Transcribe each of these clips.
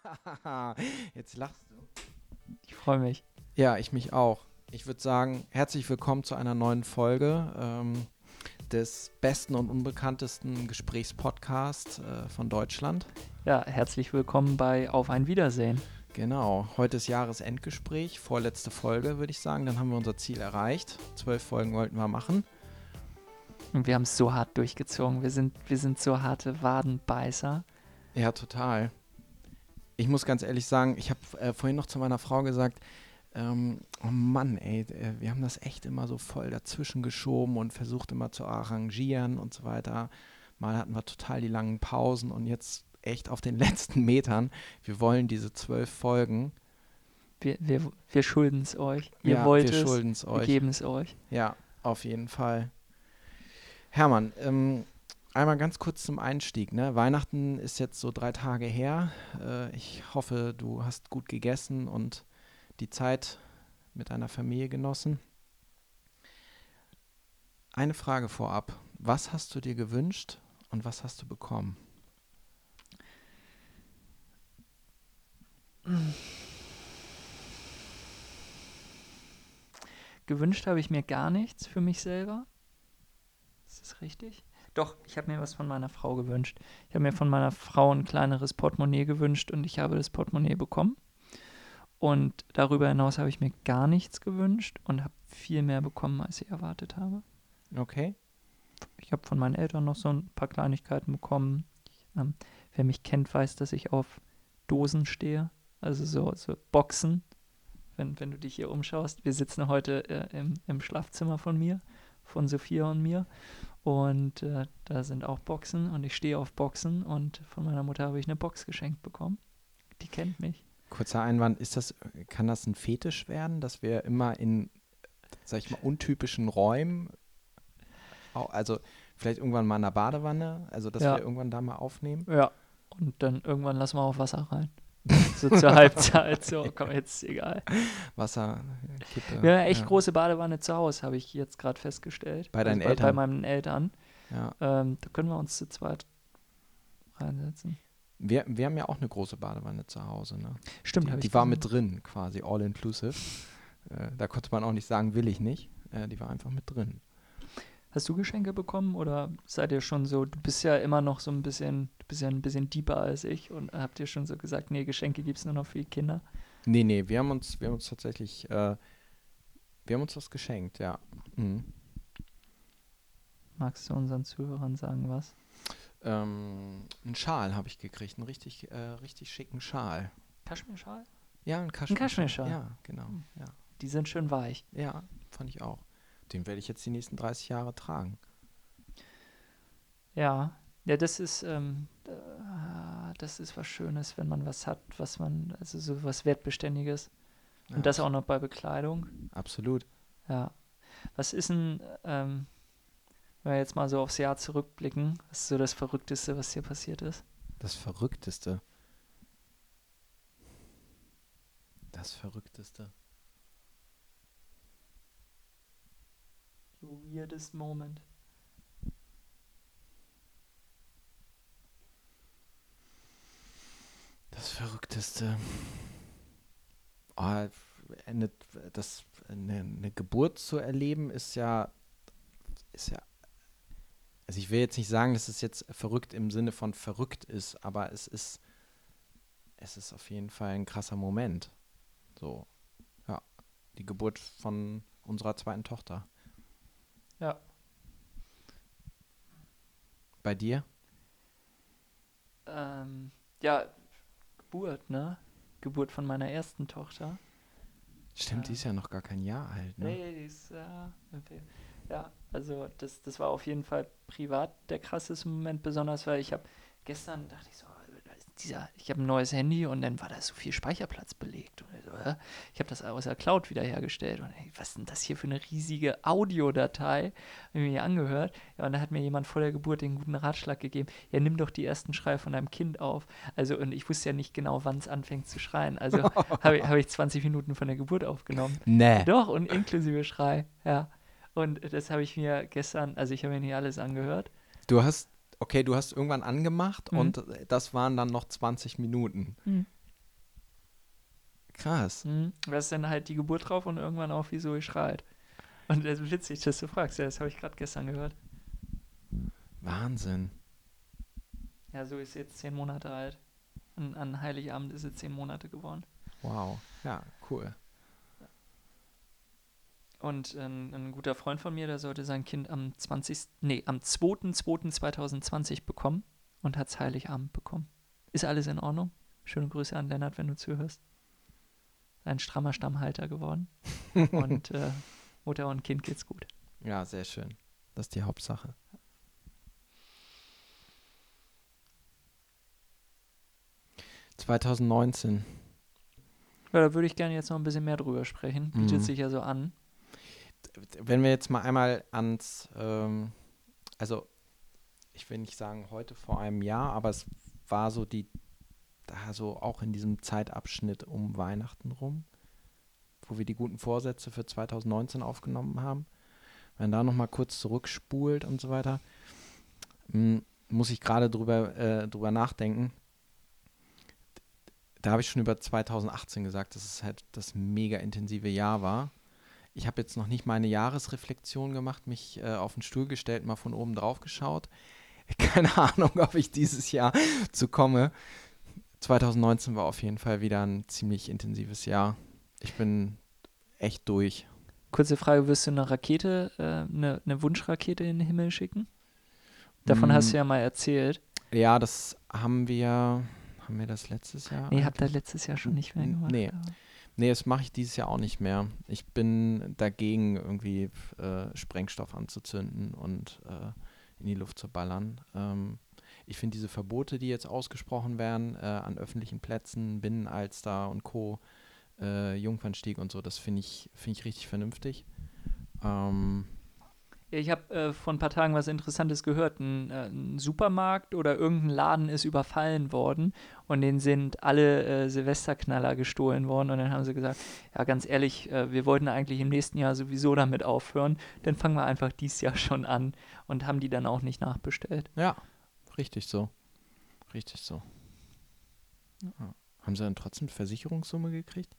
Jetzt lachst du. Ich freue mich. Ja, ich mich auch. Ich würde sagen, herzlich willkommen zu einer neuen Folge ähm, des besten und unbekanntesten Gesprächspodcasts äh, von Deutschland. Ja, herzlich willkommen bei Auf ein Wiedersehen. Genau, heute ist Jahresendgespräch, vorletzte Folge, würde ich sagen. Dann haben wir unser Ziel erreicht. Zwölf Folgen wollten wir machen. Und wir haben es so hart durchgezogen. Wir sind, wir sind so harte Wadenbeißer. Ja, total. Ich muss ganz ehrlich sagen, ich habe äh, vorhin noch zu meiner Frau gesagt, ähm, oh Mann, ey, äh, wir haben das echt immer so voll dazwischen geschoben und versucht immer zu arrangieren und so weiter. Mal hatten wir total die langen Pausen und jetzt echt auf den letzten Metern. Wir wollen diese zwölf Folgen. Wir, wir, wir schulden es euch. Ihr ja, wollt wir es. schulden es Wir euch. geben es euch. Ja, auf jeden Fall. Hermann, ähm, einmal ganz kurz zum Einstieg. Ne? Weihnachten ist jetzt so drei Tage her. Äh, ich hoffe, du hast gut gegessen und die Zeit mit deiner Familie genossen. Eine Frage vorab. Was hast du dir gewünscht und was hast du bekommen? Gewünscht habe ich mir gar nichts für mich selber. Ist das richtig? Doch, ich habe mir was von meiner Frau gewünscht. Ich habe mir von meiner Frau ein kleineres Portemonnaie gewünscht und ich habe das Portemonnaie bekommen. Und darüber hinaus habe ich mir gar nichts gewünscht und habe viel mehr bekommen, als ich erwartet habe. Okay. Ich habe von meinen Eltern noch so ein paar Kleinigkeiten bekommen. Ich, ähm, wer mich kennt, weiß, dass ich auf Dosen stehe. Also so, so Boxen. Wenn, wenn du dich hier umschaust. Wir sitzen heute äh, im, im Schlafzimmer von mir, von Sophia und mir. Und äh, da sind auch Boxen und ich stehe auf Boxen. Und von meiner Mutter habe ich eine Box geschenkt bekommen. Die kennt mich. Kurzer Einwand, ist das, kann das ein Fetisch werden, dass wir immer in, sag ich mal, untypischen Räumen, also vielleicht irgendwann mal in der Badewanne, also dass Ja. wir irgendwann da mal aufnehmen? Ja. Und dann irgendwann lassen wir auch Wasser rein. So zur Halbzeit. So, komm, jetzt ist egal. Wasser, Kippe. Wir haben echt ja. große Badewanne zu Hause, habe ich jetzt gerade festgestellt. Bei deinen also Eltern? Bei meinen Eltern. Ja. Ähm, da können wir uns zu zweit reinsetzen. Wir, wir haben ja auch eine große Badewanne zu Hause, ne? Stimmt, Die, habe ich die war gesehen. mit drin, quasi all inclusive. Äh, da konnte man auch nicht sagen, will ich nicht. Äh, die war einfach mit drin. Hast du Geschenke bekommen oder seid ihr schon so, du bist ja immer noch so ein bisschen, du bist ja ein bisschen deeper als ich und habt ihr schon so gesagt, nee, Geschenke gibt es nur noch für die Kinder? Nee, nee, wir haben uns, wir haben uns tatsächlich, äh, wir haben uns was geschenkt, ja. Mhm. Magst du unseren Zuhörern sagen was? Ähm, einen Schal habe ich gekriegt, einen richtig, äh, richtig schicken Schal. Kaschmirschal? Ja, ein Kaschmir. Kaschmirschal? Ja, genau. Hm. Ja. Die sind schön weich. ja, fand ich auch. Den werde ich jetzt die nächsten 30 Jahre tragen. Ja, ja, das ist, ähm, äh, das ist was Schönes, wenn man was hat, was man, also so was Wertbeständiges. Ja, Und das auch noch bei Bekleidung. Absolut. Ja. Was ist denn, ähm, wenn wir jetzt mal so aufs Jahr zurückblicken, was ist so das Verrückteste, was dir passiert ist? Das Verrückteste. Das Verrückteste. Weirdest moment. Das Verrückteste. Oh, eine, das, eine, eine Geburt zu erleben ist ja, ist ja, also ich will jetzt nicht sagen, dass es jetzt verrückt im Sinne von verrückt ist, aber es ist, es ist auf jeden Fall ein krasser Moment. So, ja, die Geburt von unserer zweiten Tochter. Ja. Bei dir? Ähm, ja, Geburt, ne? Geburt von meiner ersten Tochter. Stimmt, die Ja. ist ja noch gar kein Jahr alt, ne? Nee, die ist, äh, okay. ja, also das, das war auf jeden Fall privat der krasseste Moment, besonders weil ich habe gestern dachte ich so, dieser, ich habe ein neues Handy und dann war da so viel Speicherplatz belegt. Und ich habe das aus der Cloud wiederhergestellt und ey, was ist denn das hier für eine riesige Audiodatei? Habe ich mir angehört. Ja, und da hat mir jemand vor der Geburt den guten Ratschlag gegeben, ja, nimm doch die ersten Schreie von deinem Kind auf. Also, und ich wusste ja nicht genau, wann es anfängt zu schreien. Also habe ich, hab ich 20 Minuten von der Geburt aufgenommen. Nee. Doch, und inklusive Schrei, ja. Und das habe ich mir gestern, also ich habe mir nicht alles angehört. Du hast, okay, du hast irgendwann angemacht Mhm. und das waren dann noch 20 Minuten. Krass. Hm, da ist dann halt die Geburt drauf und irgendwann auch, wie Zoe schreit. Und das ist witzig, dass du fragst. Ja, das habe ich gerade gestern gehört. Wahnsinn. Ja, Zoe ist jetzt zehn Monate alt. An, an Heiligabend ist sie zehn Monate geworden. Wow. Ja, cool. Und ein, ein guter Freund von mir, der sollte sein Kind am 20. Nee, am 2.2.2020 bekommen und hat es Heiligabend bekommen. Ist alles in Ordnung? Schöne Grüße an Lennart, wenn du zuhörst. Ein strammer Stammhalter geworden. und äh, Mutter und Kind geht's gut. Ja, sehr schön. Das ist die Hauptsache. ...2019. Ja, da würde ich gerne jetzt noch ein bisschen mehr drüber sprechen. Bietet Mhm. sich ja so an. Wenn wir jetzt mal einmal ans... Ähm, also, ich will nicht sagen heute vor einem Jahr, aber es war so die... Da so auch in diesem Zeitabschnitt um Weihnachten rum, wo wir die guten Vorsätze für 2019 aufgenommen haben. Wenn da nochmal kurz zurückspult und so weiter, mm, muss ich gerade drüber, äh, drüber nachdenken. Da habe ich schon über 2018 gesagt, dass es halt das mega intensive Jahr war. Ich habe jetzt noch nicht meine Jahresreflexion gemacht, mich äh, auf den Stuhl gestellt, mal von oben drauf geschaut. Keine Ahnung, ob ich dieses Jahr zu komme. 2019 war auf jeden Fall wieder ein ziemlich intensives Jahr. Ich bin echt durch. Kurze Frage: Wirst du eine Rakete, äh, eine, eine Wunschrakete in den Himmel schicken? Davon hast Mm, du ja mal erzählt. Ja, das haben wir. Haben wir das letztes Jahr? Nee, habt ihr letztes Jahr schon nicht mehr gemacht. nee. aber- Nee, das mache ich dieses Jahr auch nicht mehr. Ich bin dagegen, irgendwie äh, Sprengstoff anzuzünden und äh, in die Luft zu ballern. Ähm, ich finde diese Verbote, die jetzt ausgesprochen werden, äh, an öffentlichen Plätzen, Binnenalster und Co., äh, Jungfernstieg und so, das finde ich, find ich richtig vernünftig. Ähm, Ich habe äh, vor ein paar Tagen was Interessantes gehört. Ein, äh, ein Supermarkt oder irgendein Laden ist überfallen worden und denen sind alle äh, Silvesterknaller gestohlen worden. Und dann haben sie gesagt, ja ganz ehrlich, äh, wir wollten eigentlich im nächsten Jahr sowieso damit aufhören. Dann fangen wir einfach dieses Jahr schon an und haben die dann auch nicht nachbestellt. ja, richtig so. Richtig so. Ja. Haben sie dann trotzdem Versicherungssumme gekriegt?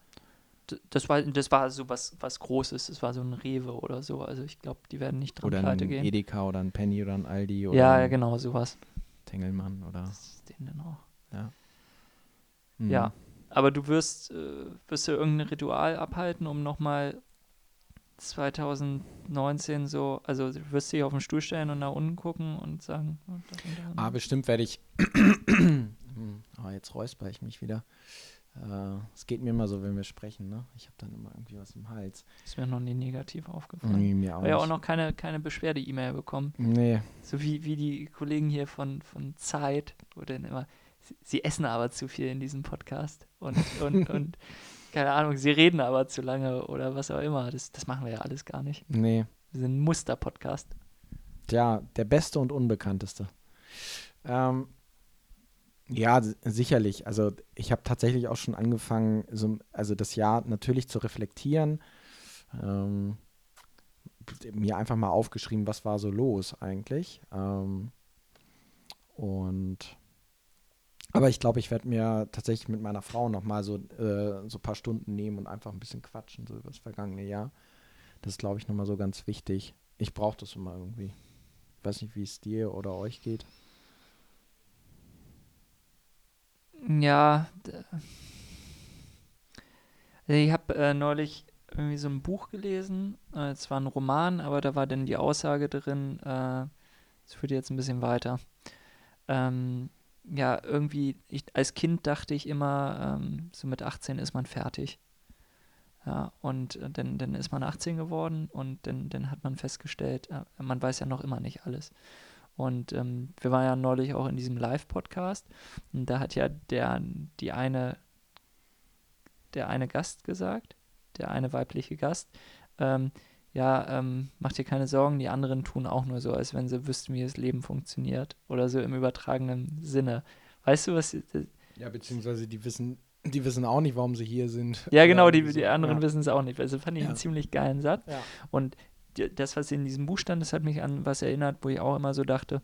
Das war, das war so was, was Großes. Das war so ein Rewe oder so. Also ich glaube, die werden nicht dran Oder ein pleite gehen. Edeka oder ein Penny oder ein Aldi oder Ja, ja, ein genau, sowas. Tengelmann oder. Das ist denen dann auch. Mhm. Ja, aber du wirst, äh, wirst du irgendein Ritual abhalten, um nochmal 2019 so, also du wirst dich auf den Stuhl stellen und nach unten gucken und sagen, oh, und Ah, bestimmt werde ich. Hm, ah, jetzt räusper ich mich wieder. Äh, Es geht mir immer so, wenn wir sprechen, ne? Ich habe dann immer irgendwie was im Hals. ist mir noch nie negativ aufgefallen. Nee, mir auch Aber ja auch noch keine, keine Beschwerde-E-Mail bekommen. Nee, So wie, wie die Kollegen hier von, von Zeit, wo dann immer, sie, sie essen aber zu viel in diesem Podcast und, und, und keine Ahnung, sie reden aber zu lange oder was auch immer. Das, das machen wir ja alles gar nicht. nee. Wir sind ein Muster-Podcast. Tja, der beste und unbekannteste. Ähm, ja, sicherlich. Also ich habe tatsächlich auch schon angefangen, so, also das Jahr natürlich zu reflektieren. Ähm, mir einfach mal aufgeschrieben, was war so los eigentlich. Ähm, und aber ich glaube, ich werde mir tatsächlich mit meiner Frau noch mal so äh, so ein paar Stunden nehmen und einfach ein bisschen quatschen so über das vergangene Jahr. Das ist, glaube ich, noch mal so ganz wichtig. Ich brauche das immer irgendwie. Ich weiß nicht, wie es dir oder euch geht. Ja, also ich habe äh, neulich irgendwie so ein Buch gelesen. Äh, es war ein Roman, aber da war dann die Aussage drin, äh, das führt jetzt ein bisschen weiter. Ähm, ja, irgendwie, ich, als Kind dachte ich immer, ähm, so mit 18 ist man fertig. Ja, und äh, dann, dann ist man 18 geworden und dann, dann hat man festgestellt, äh, man weiß ja noch immer nicht alles. Und ähm, wir waren ja neulich auch in diesem Live-Podcast und da hat ja der, die eine, der eine Gast gesagt, der eine weibliche Gast, ähm, ja, ähm, mach dir keine Sorgen, die anderen tun auch nur so, als wenn sie wüssten, wie das Leben funktioniert. Oder so im übertragenen Sinne. Weißt du, was. Ja, beziehungsweise die wissen, die wissen auch nicht, warum sie hier sind. Ja, genau, die, die anderen ja. wissen es auch nicht. Also fand ich Ja. einen ziemlich geilen Satz. Ja. Und das, was in diesem Buch stand, das hat mich an was erinnert, wo ich auch immer so dachte,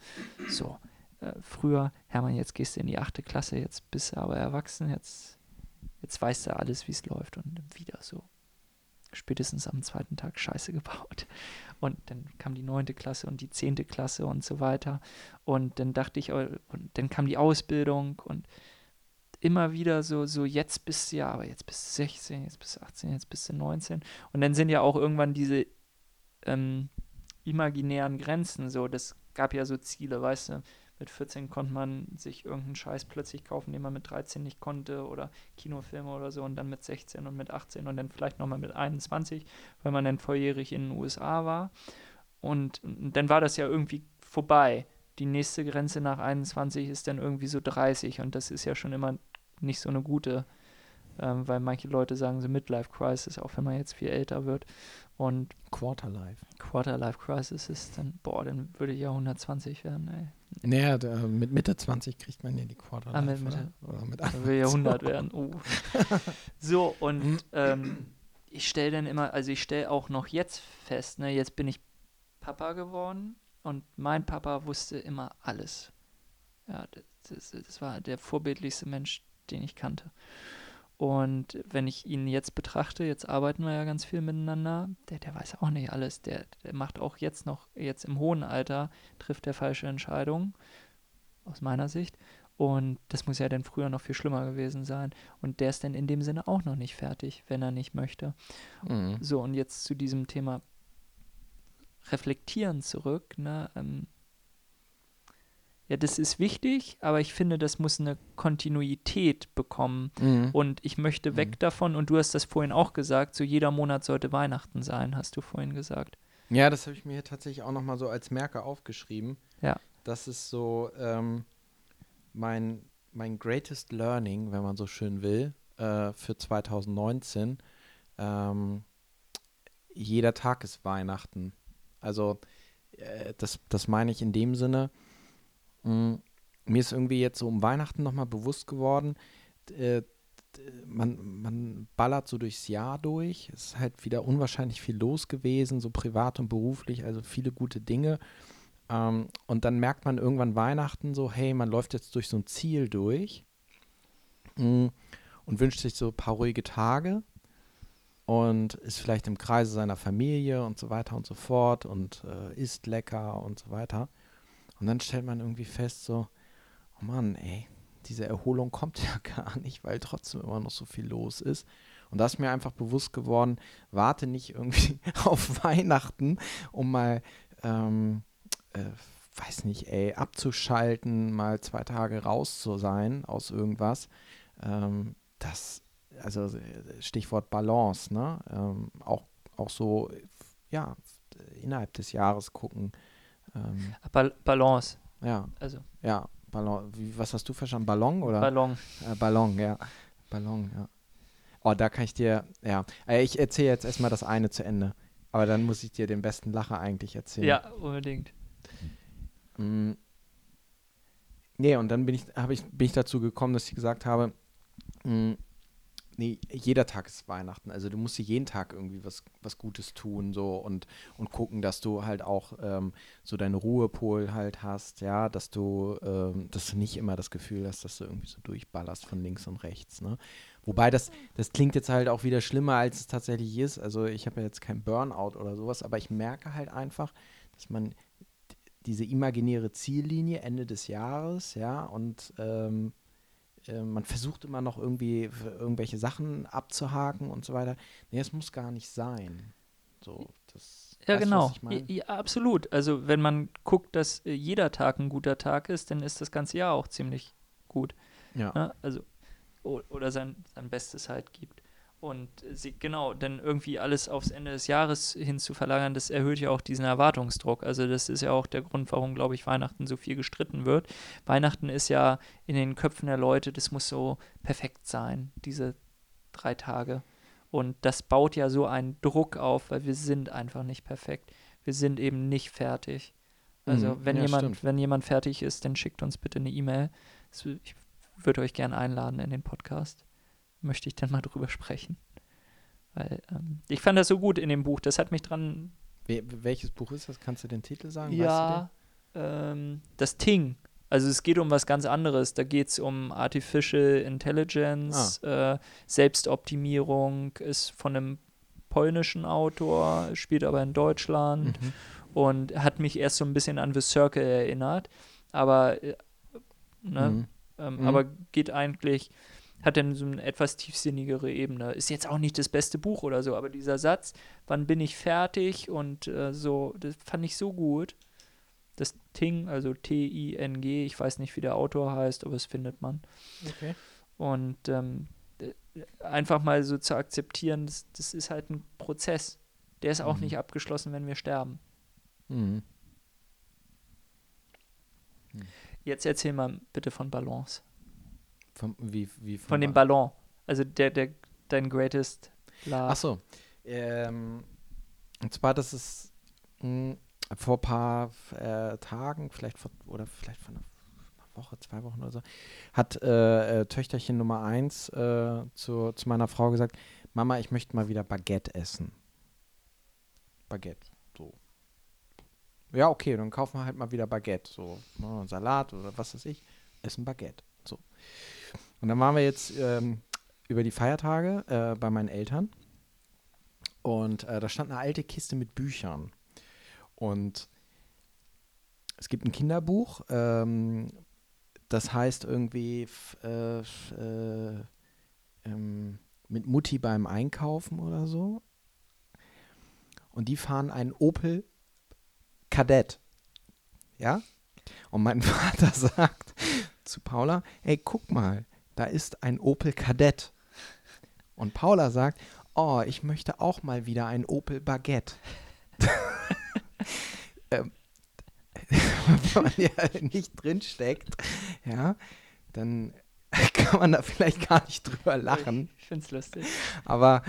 so, äh, früher, Hermann, jetzt gehst du in die achte Klasse, jetzt bist du aber erwachsen, jetzt, jetzt weißt du alles, wie es läuft und wieder so spätestens am zweiten Tag Scheiße gebaut. Und dann kam die neunte Klasse und die zehnte Klasse und so weiter. Und dann dachte ich, und dann kam die Ausbildung und immer wieder so, so jetzt bist du ja, aber jetzt bist du 16, jetzt bist du 18, jetzt bist du 19. Und dann sind ja auch irgendwann diese ähm, imaginären Grenzen so. Das gab ja so Ziele, weißt du. Mit 14 konnte man sich irgendeinen Scheiß plötzlich kaufen, den man mit 13 nicht konnte oder Kinofilme oder so und dann mit 16 und mit 18 und dann vielleicht nochmal mit 21, weil man dann volljährig in den USA war. Und, und dann war das ja irgendwie vorbei. Die nächste Grenze nach 21 ist dann irgendwie so 30 und das ist ja schon immer nicht so eine gute, ähm, weil manche Leute sagen so Midlife Crisis, auch wenn man jetzt viel älter wird. Und Quarterlife. Quarterlife Crisis ist dann, boah, dann würde ich ja 120 werden, ey. Naja, da, mit Mitte 20 kriegt man ja die Quarterlife. Ah, mit Mitte. Oder, oder mit Dann will ja 100 werden. Uh. So, und ähm, ich stelle dann immer, also ich stelle auch noch jetzt fest, ne, jetzt bin ich Papa geworden und mein Papa wusste immer alles. Ja, das, das, das war der vorbildlichste Mensch, den ich kannte. Und wenn ich ihn jetzt betrachte, jetzt arbeiten wir ja ganz viel miteinander, der, der weiß auch nicht alles. Der, der macht auch jetzt noch, jetzt im hohen Alter, trifft der falsche Entscheidung, aus meiner Sicht. Und das muss ja dann früher noch viel schlimmer gewesen sein. Und der ist dann in dem Sinne auch noch nicht fertig, wenn er nicht möchte. Mhm. So, und jetzt zu diesem Thema Reflektieren zurück. Ne? Ähm, ja, das ist wichtig, aber ich finde, das muss eine Kontinuität bekommen. Mhm. Und ich möchte weg Mhm. davon, und du hast das vorhin auch gesagt, so jeder Monat sollte Weihnachten sein, hast du vorhin gesagt. Ja, das habe ich mir hier tatsächlich auch nochmal so als Merker aufgeschrieben. Ja. Das ist so ähm, mein, mein greatest learning, wenn man so schön will, äh, für 2019. Ähm, jeder Tag ist Weihnachten. Also äh, das, das meine ich in dem Sinne. Mh, mir ist irgendwie jetzt so um Weihnachten nochmal bewusst geworden, äh, man, man ballert so durchs Jahr durch. Es ist halt wieder unwahrscheinlich viel los gewesen, so privat und beruflich, also viele gute Dinge. Ähm, und dann merkt man irgendwann Weihnachten so, hey, man läuft jetzt durch so ein Ziel durch mm, und wünscht sich so ein paar ruhige Tage und ist vielleicht im Kreise seiner Familie und so weiter und so fort und äh, isst lecker und so weiter. Und dann stellt man irgendwie fest, so, oh Mann, ey, diese Erholung kommt ja gar nicht, weil trotzdem immer noch so viel los ist. Und da ist mir einfach bewusst geworden, warte nicht irgendwie auf Weihnachten, um mal, ähm, äh, weiß nicht, ey, abzuschalten, mal zwei Tage raus zu sein aus irgendwas. Ähm, das, also Stichwort Balance, ne? Ähm, auch, auch so, ja, innerhalb des Jahres gucken. Ähm, Bal Balance, ja, also ja, Ballon. Wie, was hast du verstanden? Ballon oder? Ballon. Äh, Ballon, ja. Ballon, ja. Oh, da kann ich dir, ja. Äh, Ich erzähle jetzt erstmal das eine zu Ende. Aber dann muss ich dir den besten Lacher eigentlich erzählen. Ja, unbedingt. Mm. Nee, und dann bin ich, ich, bin ich dazu gekommen, dass ich gesagt habe, mm, nee, jeder Tag ist Weihnachten. Also du musst dir jeden Tag irgendwie was, was Gutes tun so und, und gucken, dass du halt auch ähm, so deinen Ruhepol halt hast, ja, dass du, ähm, dass du nicht immer das Gefühl hast, dass du irgendwie so durchballerst von links und rechts, ne? Wobei das, das klingt jetzt halt auch wieder schlimmer, als es tatsächlich ist. Also ich habe ja jetzt kein Burnout oder sowas, aber ich merke halt einfach, dass man diese imaginäre Ziellinie Ende des Jahres, ja, und ähm, äh, man versucht immer noch irgendwie irgendwelche Sachen abzuhaken und so weiter. Nee, es muss gar nicht sein. So, das. Ja, weißt genau. was ich mein? ja, absolut. Also wenn man guckt, dass äh, jeder Tag ein guter Tag ist, dann ist das ganze Jahr auch ziemlich gut. Ja. Ne? Also, oder sein, sein Bestes halt gibt. Und sie, genau, dann irgendwie alles aufs Ende des Jahres hin zu verlagern, das erhöht ja auch diesen Erwartungsdruck. Also das ist ja auch der Grund, warum, glaube ich, Weihnachten so viel gestritten wird. Weihnachten ist ja in den Köpfen der Leute, das muss so perfekt sein, diese drei Tage. Und das baut ja so einen Druck auf, weil wir sind einfach nicht perfekt. Wir sind eben nicht fertig. Also Mhm, wenn ja, jemand, stimmt. wenn jemand fertig ist, dann schickt uns bitte eine E-Mail. Ich würde euch gerne einladen in den Podcast. Möchte ich dann mal drüber sprechen. Weil ähm, ich fand das so gut in dem Buch. Das hat mich dran. We welches Buch ist das? Kannst du den Titel sagen? Weißt ja, ähm, das Ting. Also es geht um was ganz anderes. Da geht es um Artificial Intelligence, Ah. äh, Selbstoptimierung, ist von einem polnischen Autor, spielt aber in Deutschland Mhm. und hat mich erst so ein bisschen an The Circle erinnert. Aber, äh, ne, Mhm. ähm, Mhm. aber geht eigentlich, hat dann so eine etwas tiefsinnigere Ebene. Ist jetzt auch nicht das beste Buch oder so, aber dieser Satz, wann bin ich fertig und äh, so, das fand ich so gut. Das Ting, also T-I-N-G, ich weiß nicht, wie der Autor heißt, aber es findet man. Okay. Und ähm, d- einfach mal so zu akzeptieren, das, das ist halt ein Prozess. Der ist auch Mhm. nicht abgeschlossen, wenn wir sterben. Mhm. Jetzt erzähl mal bitte von Balance. Vom, wie, wie Von dem Ba- Ballon. Also der, der, dein greatest love. Ach so. Ähm, und zwar, das ist mh, vor ein paar äh, Tagen, vielleicht vor, oder vielleicht vor einer, einer Woche, zwei Wochen oder so, hat äh, äh, Töchterchen Nummer eins äh, zu, zu meiner Frau gesagt, Mama, ich möchte mal wieder Baguette essen. Baguette, so. Ja, okay, dann kaufen wir halt mal wieder Baguette, so ne, Salat oder was weiß ich, essen Baguette, so. Und dann waren wir jetzt ähm, über die Feiertage äh, bei meinen Eltern und äh, da stand eine alte Kiste mit Büchern. Und es gibt ein Kinderbuch, ähm, das heißt irgendwie äh, äh, ähm, mit Mutti beim Einkaufen oder so. Und die fahren einen Opel Kadett. Ja? Und mein Vater sagt zu Paula, hey, guck mal, da ist ein Opel Kadett. Und Paula sagt, oh, ich möchte auch mal wieder ein Opel Baguette. ähm, wenn man ja nicht drinsteckt, ja, dann kann man da vielleicht gar nicht drüber lachen. Ich find's lustig. Aber,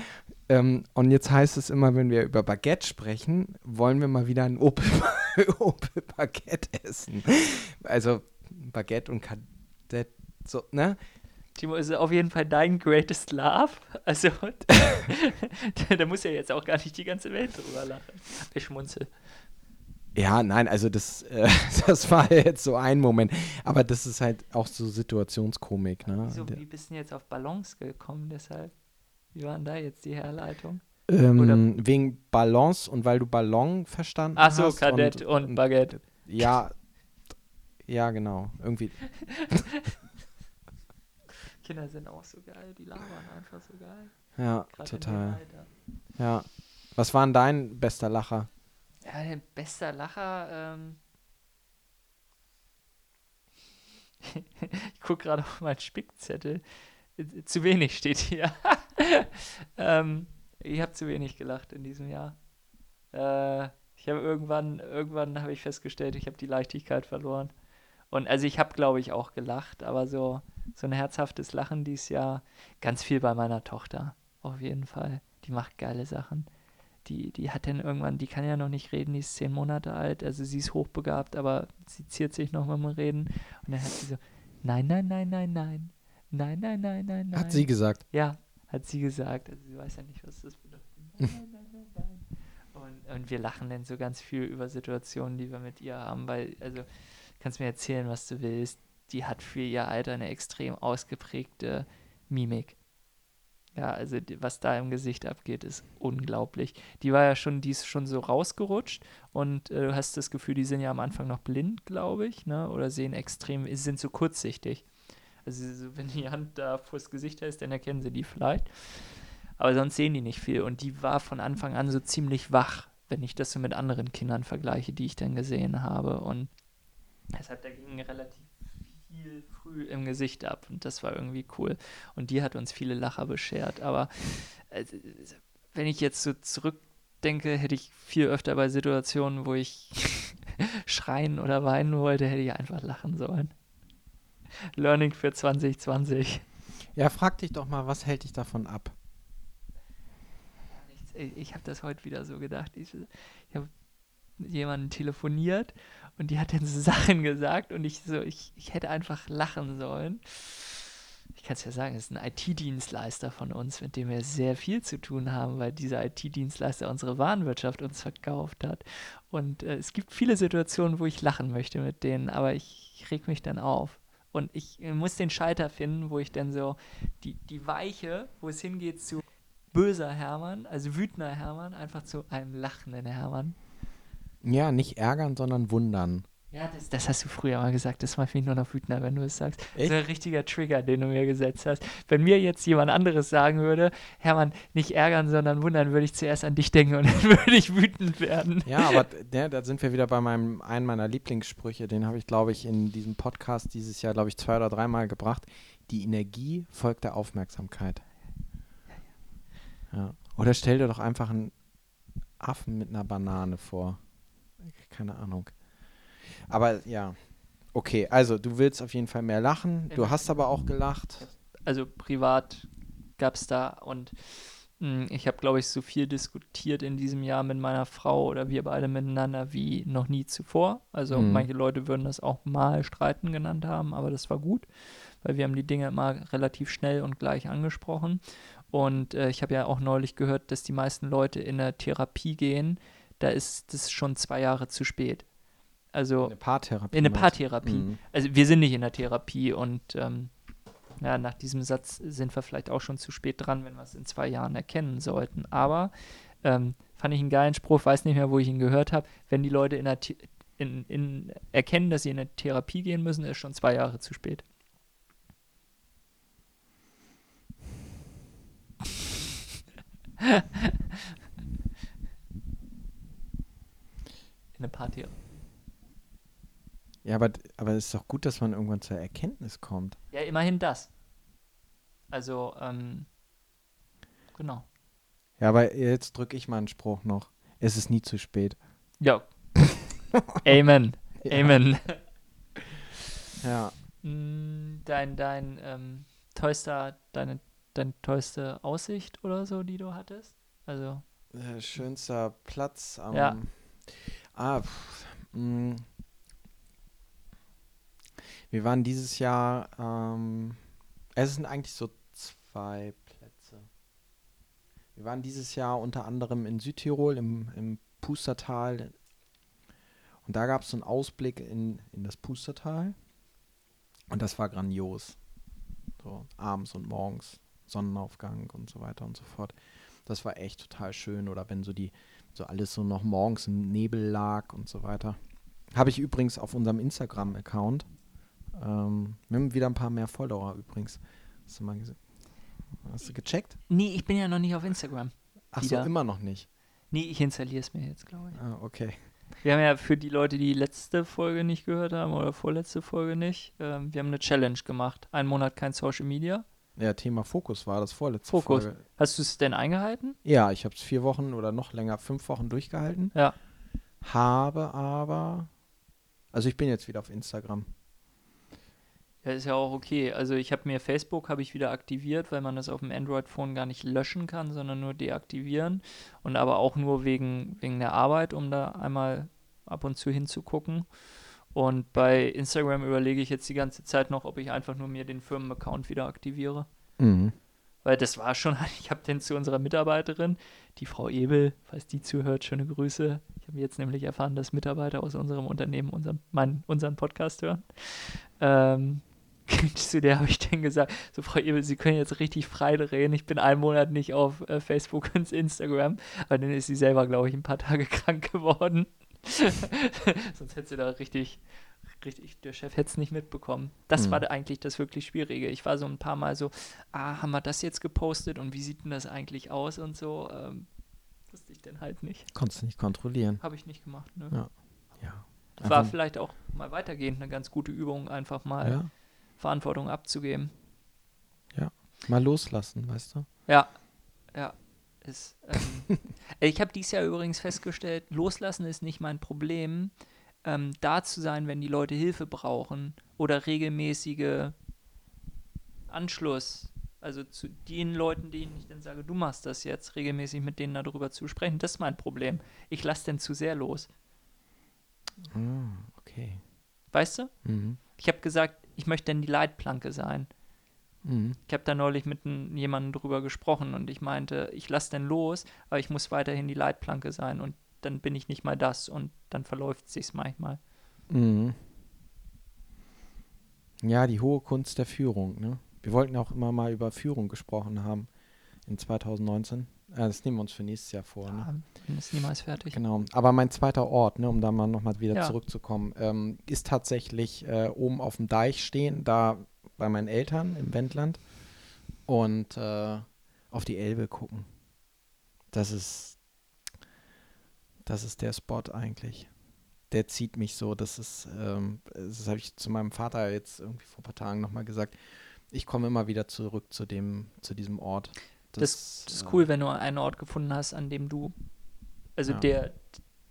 ähm, und jetzt heißt es immer, wenn wir über Baguette sprechen, wollen wir mal wieder ein Opel, Opel Baguette essen. Also Baguette und Kadett, so, ne? Timo, ist auf jeden Fall dein greatest love. Also, da, muss ja jetzt auch gar nicht die ganze Welt drüber lachen. Ich schmunzel. Ja, nein, also das, äh, das war jetzt so ein Moment. Aber das ist halt auch so Situationskomik, ne? Wieso, wie bist du jetzt auf Balance gekommen deshalb? Wie war denn da jetzt die Herleitung? Ähm, wegen Balance und weil du Ballon verstanden Ach so, hast. Kadett und, Baguette. Ja, ja, genau. Irgendwie. Kinder sind auch so geil, die labern einfach so geil. Ja, Gerade total. Ja. Was war denn dein bester Lacher? Ja, der bester Lacher, ähm. ich gucke gerade auf meinen Spickzettel. Äh, Zu wenig steht hier. ähm, ich habe zu wenig gelacht in diesem Jahr. Äh, ich habe irgendwann, irgendwann habe ich festgestellt, ich habe die Leichtigkeit verloren. Und also ich habe, glaube ich, auch gelacht, aber so, so ein herzhaftes Lachen dieses Jahr, ganz viel bei meiner Tochter, auf jeden Fall. Die macht geile Sachen die, die hat dann irgendwann, die kann ja noch nicht reden, die ist zehn Monate alt, also sie ist hochbegabt, aber sie ziert sich noch dem Reden. Und dann hat sie so, nein, nein, nein, nein, nein, nein, nein, nein, nein, nein. Hat sie gesagt. Ja, hat sie gesagt. Also sie weiß ja nicht, was das bedeutet. Nein, nein, nein, nein, nein. Und, und wir lachen dann so ganz viel über Situationen, die wir mit ihr haben, weil, also, kannst mir erzählen, was du willst. Die hat für ihr Alter eine extrem ausgeprägte Mimik. Ja, also was da im Gesicht abgeht, ist unglaublich. Die war ja schon, die ist schon so rausgerutscht und äh, du hast das Gefühl, die sind ja am Anfang noch blind, glaube ich, ne? Oder sehen extrem, sind so kurzsichtig. Also so, wenn die Hand da vors Gesicht ist, dann erkennen sie die vielleicht. Aber sonst sehen die nicht viel. Und die war von Anfang an so ziemlich wach, wenn ich das so mit anderen Kindern vergleiche, die ich dann gesehen habe. Und deshalb, da ging relativ viel früh im Gesicht ab. Und das war irgendwie cool. Und die hat uns viele Lacher beschert. Aber äh, wenn ich jetzt so zurückdenke, hätte ich viel öfter bei Situationen, wo ich schreien oder weinen wollte, hätte ich einfach lachen sollen. Learning für 2020. Ja, frag dich doch mal, was hält dich davon ab? Ich, habe das heute wieder so gedacht. Ich, ich habe mit jemandem telefoniert und die hat dann so Sachen gesagt und ich so, ich, ich hätte einfach lachen sollen. Ich kann es ja sagen, es ist ein IT-Dienstleister von uns, mit dem wir sehr viel zu tun haben, weil dieser IT-Dienstleister unsere Warenwirtschaft uns verkauft hat. Und äh, es gibt viele Situationen, wo ich lachen möchte mit denen, aber ich reg mich dann auf. Und ich äh, muss den Schalter finden, wo ich dann so die, die Weiche, wo es hingeht zu böser Hermann, also wütender Hermann, einfach zu einem lachenden Hermann. Ja, nicht ärgern, sondern wundern. Ja, das, das hast du früher mal gesagt. Das macht mich nur noch wütender, wenn du es sagst. Das Echt? ist ein richtiger Trigger, den du mir gesetzt hast. Wenn mir jetzt jemand anderes sagen würde, Hermann, nicht ärgern, sondern wundern, würde ich zuerst an dich denken und dann würde ich wütend werden. Ja, aber der, da sind wir wieder bei meinem einen meiner Lieblingssprüche. Den habe ich, glaube ich, in diesem Podcast dieses Jahr, glaube ich, zwei oder dreimal gebracht. Die Energie folgt der Aufmerksamkeit. Ja. Oder stell dir doch einfach einen Affen mit einer Banane vor. Keine Ahnung. Aber ja. Okay, also du willst auf jeden Fall mehr lachen. Du hast aber auch gelacht. Also privat gab es da und mh, ich habe, glaube ich, so viel diskutiert in diesem Jahr mit meiner Frau oder wir beide miteinander wie noch nie zuvor. Also Mhm. manche Leute würden das auch mal Streiten genannt haben, aber das war gut, weil wir haben die Dinge immer relativ schnell und gleich angesprochen. Und äh, ich habe ja auch neulich gehört, dass die meisten Leute in eine Therapie gehen, da ist das schon zwei Jahre zu spät. Also Eine Paartherapie. in eine? Paartherapie. Mhm. Also wir sind nicht in der Therapie und ähm, ja, nach diesem Satz sind wir vielleicht auch schon zu spät dran, wenn wir es in zwei Jahren erkennen sollten. Aber ähm, fand ich einen geilen Spruch, weiß nicht mehr, wo ich ihn gehört habe. Wenn die Leute in der in, in, erkennen, dass sie in eine Therapie gehen müssen, ist schon zwei Jahre zu spät. in eine Paartherapie. Ja, aber, aber es ist doch gut, dass man irgendwann zur Erkenntnis kommt. Ja, immerhin das. Also, ähm, genau. Ja, aber jetzt drücke ich mal einen Spruch noch. Es ist nie zu spät. Ja. Amen. Ja. Amen. Ja. Mm, Dein, dein ähm, tollster, deine, deine tollste Aussicht oder so, die du hattest? Also, Äh, schönster Platz am. Ja. Ah, pff, mh. Wir waren dieses Jahr. Ähm, es sind eigentlich so zwei Plätze. Wir waren dieses Jahr unter anderem in Südtirol im, im Pustertal. Und da gab es so einen Ausblick in, in das Pustertal. Und das war grandios. So abends und morgens, Sonnenaufgang und so weiter und so fort. Das war echt total schön. Oder wenn so die, so alles so noch morgens im Nebel lag und so weiter. Habe ich übrigens auf unserem Instagram-Account. Ähm, wir haben wieder ein paar mehr Follower übrigens. Hast du mal gesehen? Hast du gecheckt? nee, ich bin ja noch nicht auf Instagram. Ach so, Wieder. immer noch nicht. Nee, ich installiere es mir jetzt, glaube ich. Ah, okay. Wir haben ja für die Leute, die letzte Folge nicht gehört haben oder vorletzte Folge nicht, ähm, wir haben eine Challenge gemacht. Ein Monat kein Social Media. Ja, Thema Fokus war das vorletzte Fokus. Folge. Hast du es denn eingehalten? Ja, ich habe es vier Wochen oder noch länger, fünf Wochen durchgehalten. Ja. Habe aber. Also ich bin jetzt wieder auf Instagram. Ja, ist ja auch okay. Also ich habe mir Facebook habe ich wieder aktiviert, weil man das auf dem Android-Phone gar nicht löschen kann, sondern nur deaktivieren. Und aber auch nur wegen, wegen der Arbeit, um da einmal ab und zu hinzugucken. Und bei Instagram überlege ich jetzt die ganze Zeit noch, ob ich einfach nur mir den Firmenaccount wieder aktiviere. Mhm. Weil das war schon, ich habe den zu unserer Mitarbeiterin, die Frau Ebel, falls die zuhört, schöne Grüße. Ich habe jetzt nämlich erfahren, dass Mitarbeiter aus unserem Unternehmen unseren, mein, unseren Podcast hören. Ähm, zu der habe ich dann gesagt, so Frau Ebel, Sie können jetzt richtig frei drehen. Ich bin einen Monat nicht auf äh, Facebook und Instagram. Aber dann ist sie selber, glaube ich, ein paar Tage krank geworden. Sonst hätte sie da richtig, richtig, der Chef hätte es nicht mitbekommen. Das Mhm. war da eigentlich das wirklich Schwierige. Ich war so ein paar Mal so, ah, haben wir das jetzt gepostet und wie sieht denn das eigentlich aus und so. Ähm, wusste ich denn halt nicht. Konntest du nicht kontrollieren. Habe ich nicht gemacht. Ne? Ja. Ja. Das war Einfach- vielleicht auch mal weitergehend eine ganz gute Übung, einfach mal ja. Verantwortung abzugeben. Mal loslassen, weißt du? Ja, ja. Ist, ähm, ich habe dies Jahr übrigens festgestellt, loslassen ist nicht mein Problem. Ähm, da zu sein, wenn die Leute Hilfe brauchen oder regelmäßige Anschluss, also zu den Leuten, denen ich dann sage, du machst das jetzt, regelmäßig mit denen darüber zu sprechen, das ist mein Problem. Ich lasse denn zu sehr los. Ah, okay. Weißt du? Mhm. Ich habe gesagt, ich möchte denn die Leitplanke sein. Mhm. Ich habe da neulich mit jemandem drüber gesprochen und ich meinte, ich lasse denn los, aber ich muss weiterhin die Leitplanke sein und dann bin ich nicht mal das und dann verläuft es sich manchmal. Mhm. Ja, die hohe Kunst der Führung. Ne? Wir wollten auch immer mal über Führung gesprochen haben in 2019. Äh, das nehmen wir uns für nächstes Jahr vor. Ne? Ja, ist niemals fertig. Genau. Aber mein zweiter Ort, ne, um da mal nochmal wieder Ja. zurückzukommen, ähm, ist tatsächlich äh, oben auf dem Deich stehen, da bei meinen Eltern im Wendland und äh, auf die Elbe gucken. Das ist, das ist der Spot eigentlich. Der zieht mich so. Das ist, ähm, das habe ich zu meinem Vater jetzt irgendwie vor ein paar Tagen nochmal gesagt. Ich komme immer wieder zurück zu dem, zu diesem Ort. Das ist äh, cool, wenn du einen Ort gefunden hast, an dem du, also Ja. der,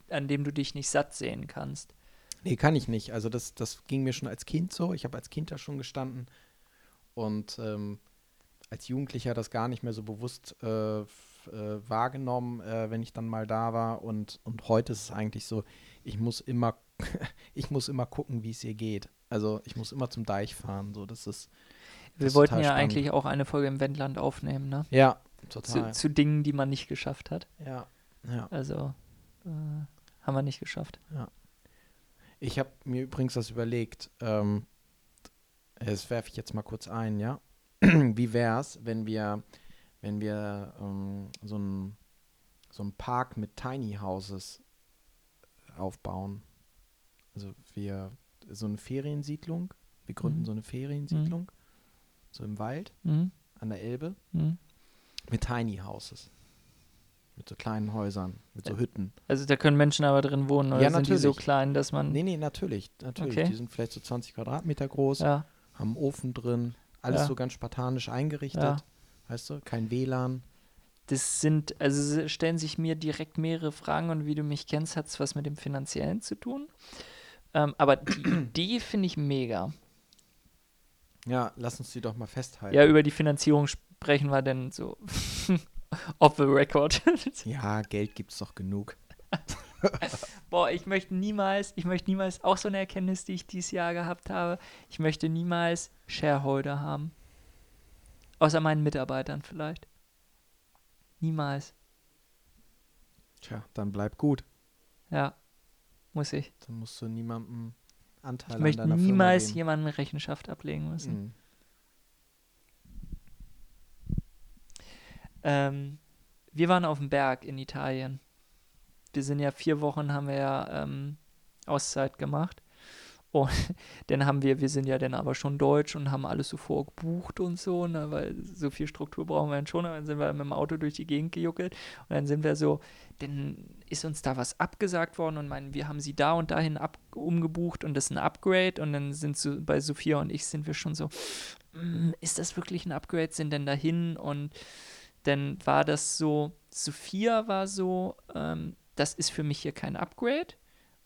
an dem du dich nicht satt sehen kannst. Nee, kann ich nicht. Also das, das ging mir schon als Kind so. Ich habe als Kind da schon gestanden und ähm, als Jugendlicher das gar nicht mehr so bewusst äh, äh, wahrgenommen, äh, wenn ich dann mal da war. Und, und heute ist es eigentlich so, ich muss immer, ich muss immer gucken, wie es ihr geht. Also ich muss immer zum Deich fahren. So, das ist Wir ist wollten ja spannend. eigentlich auch eine Folge im Wendland aufnehmen, ne? ja Zu, total. zu Dingen, die man nicht geschafft hat. ja, ja. Also äh, haben wir nicht geschafft. Ich habe mir übrigens das überlegt, ähm, das werfe ich jetzt mal kurz ein, ja. Wie wär's, wenn wir, wenn wir ähm, so einen so einen Park mit Tiny Houses aufbauen? Also wir so eine Feriensiedlung, wir gründen Mhm. so eine Feriensiedlung, so im Wald Mhm. an der Elbe Mhm. mit Tiny Houses. Mit so kleinen Häusern, mit so. Hütten. Also da können Menschen aber drin wohnen oder Ja, sind die so klein, dass man. Nee, nee, natürlich, natürlich. Okay. Die sind vielleicht so 20 Quadratmeter groß. Ja, haben einen Ofen drin, alles Ja. so ganz spartanisch eingerichtet, Ja. weißt du, kein WLAN. das sind, also stellen sich mir direkt mehrere Fragen und wie du mich kennst, hat es was mit dem Finanziellen zu tun. Ähm, aber die Idee finde ich mega. Ja, lass uns die doch mal festhalten. Ja, über die Finanzierung sprechen wir denn so off the record. Ja, Geld gibt's doch genug. Boah, ich möchte niemals, ich möchte niemals, auch so eine Erkenntnis, die ich dieses Jahr gehabt habe, ich möchte niemals Shareholder haben. Außer meinen Mitarbeitern vielleicht. Niemals. Tja, dann bleib gut. Ja, muss ich. Dann musst du niemandem Anteil Ich an möchte deiner niemals Firma jemandem Rechenschaft ablegen müssen. Mhm. Ähm, wir waren auf dem Berg in Italien. Wir sind ja vier Wochen, haben wir ja ähm, Auszeit gemacht. Und dann haben wir, wir sind ja dann aber schon deutsch und haben alles so vorgebucht und so, ne, weil so viel Struktur brauchen wir dann schon. Aber dann sind wir mit dem Auto durch die Gegend gejuckelt und dann sind wir so, dann ist uns da was abgesagt worden und meinen, wir haben sie da und dahin ab, umgebucht und das ist ein Upgrade und dann sind so bei Sophia und ich sind wir schon so, "Mm, ist das wirklich ein Upgrade? Sind denn dahin und dann war das so, Sophia war so, ähm, das ist für mich hier kein Upgrade,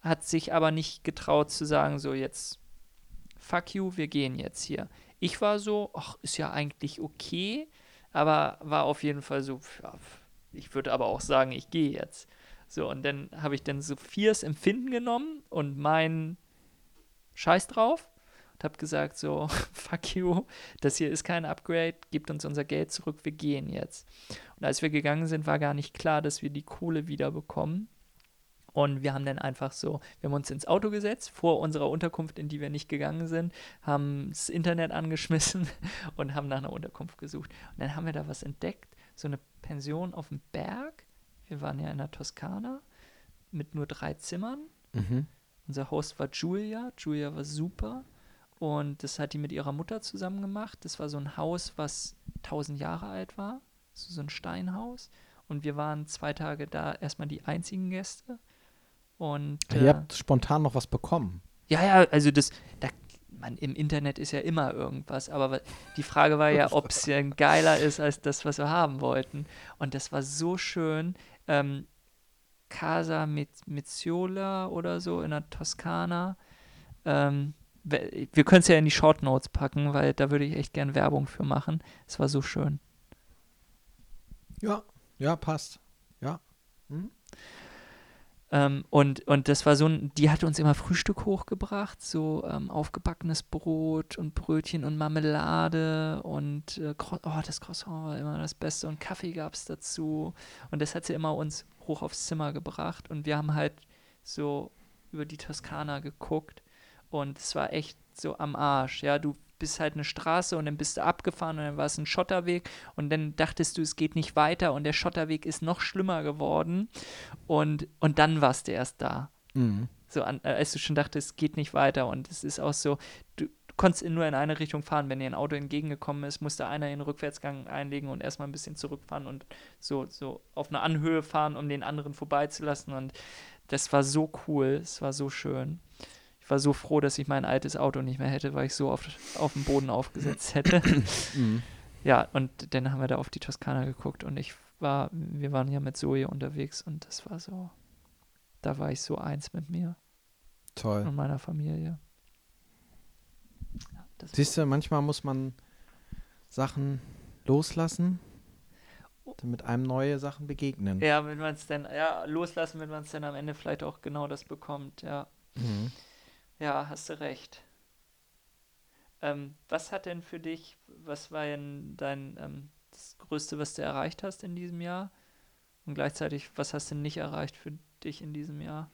hat sich aber nicht getraut zu sagen, so jetzt, fuck you, wir gehen jetzt hier. Ich war so, ach, ist ja eigentlich okay, aber war auf jeden Fall so, ich würde aber auch sagen, ich gehe jetzt. So, und dann habe ich dann Sophias Empfinden genommen und mein Scheiß drauf und habe gesagt, so, fuck you, das hier ist kein Upgrade, gebt uns unser Geld zurück, wir gehen jetzt. Und als wir gegangen sind, war gar nicht klar, dass wir die Kohle wieder bekommen. Und wir haben dann einfach so, wir haben uns ins Auto gesetzt, vor unserer Unterkunft, in die wir nicht gegangen sind, haben das Internet angeschmissen und haben nach einer Unterkunft gesucht. Und dann haben wir da was entdeckt, so eine Pension auf dem Berg. Wir waren ja in der Toskana mit nur drei Zimmern. Mhm. Unser Host war Julia. Julia war super. Und das hat die mit ihrer Mutter zusammen gemacht. Das war so ein Haus, was 1000 Jahre alt war. So so ein Steinhaus. Und wir waren zwei Tage da erstmal die einzigen Gäste. Und Ihr äh, habt spontan noch was bekommen. ja, ja, also das, da, man, im Internet ist ja immer irgendwas, aber die Frage war ja, ob es ja geiler ist als das, was wir haben wollten. Und das war so schön. Ähm, Casa Mizziola oder so in der Toskana. Ähm, wir können es ja in die Short Notes packen, weil da würde ich echt gern Werbung für machen. Es war so schön. Ja, ja, passt. Ja. Mhm. Ähm, und, und das war so ein, die hat uns immer Frühstück hochgebracht, so ähm, aufgebackenes Brot und Brötchen und Marmelade und äh, oh, das Croissant war immer das Beste und Kaffee gab es dazu. Und das hat sie immer uns hoch aufs Zimmer gebracht und wir haben halt so über die Toskana geguckt und es war echt so am Arsch. Ja, du bist halt eine Straße und dann bist du abgefahren und dann war es ein Schotterweg und dann dachtest du, es geht nicht weiter und der Schotterweg ist noch schlimmer geworden und, und dann warst du erst da. Mhm. So an, äh, als du schon dachtest, es geht nicht weiter und es ist auch so, du, du konntest nur in eine Richtung fahren. Wenn dir ein Auto entgegengekommen ist, musste einer den Rückwärtsgang einlegen und erstmal ein bisschen zurückfahren und so, so auf eine Anhöhe fahren, um den anderen vorbeizulassen und das war so cool, es war so schön. Ich war so froh, dass ich mein altes Auto nicht mehr hätte, weil ich so oft auf dem Boden aufgesetzt hätte. Mhm. ja, und dann haben wir da auf die Toskana geguckt und ich war, wir waren ja mit Zoe unterwegs und das war so, da war ich so eins mit mir Toll. und meiner Familie. Ja, Siehst du, manchmal muss man Sachen loslassen, damit einem neue Sachen begegnen. Ja, wenn man es dann, ja, loslassen, wenn man es dann am Ende vielleicht auch genau das bekommt, ja. Mhm. Ja, hast du recht. Ähm, was hat denn für dich, was war denn dein, ähm, das Größte, was du erreicht hast in diesem Jahr? Und gleichzeitig, was hast du nicht erreicht für dich in diesem Jahr?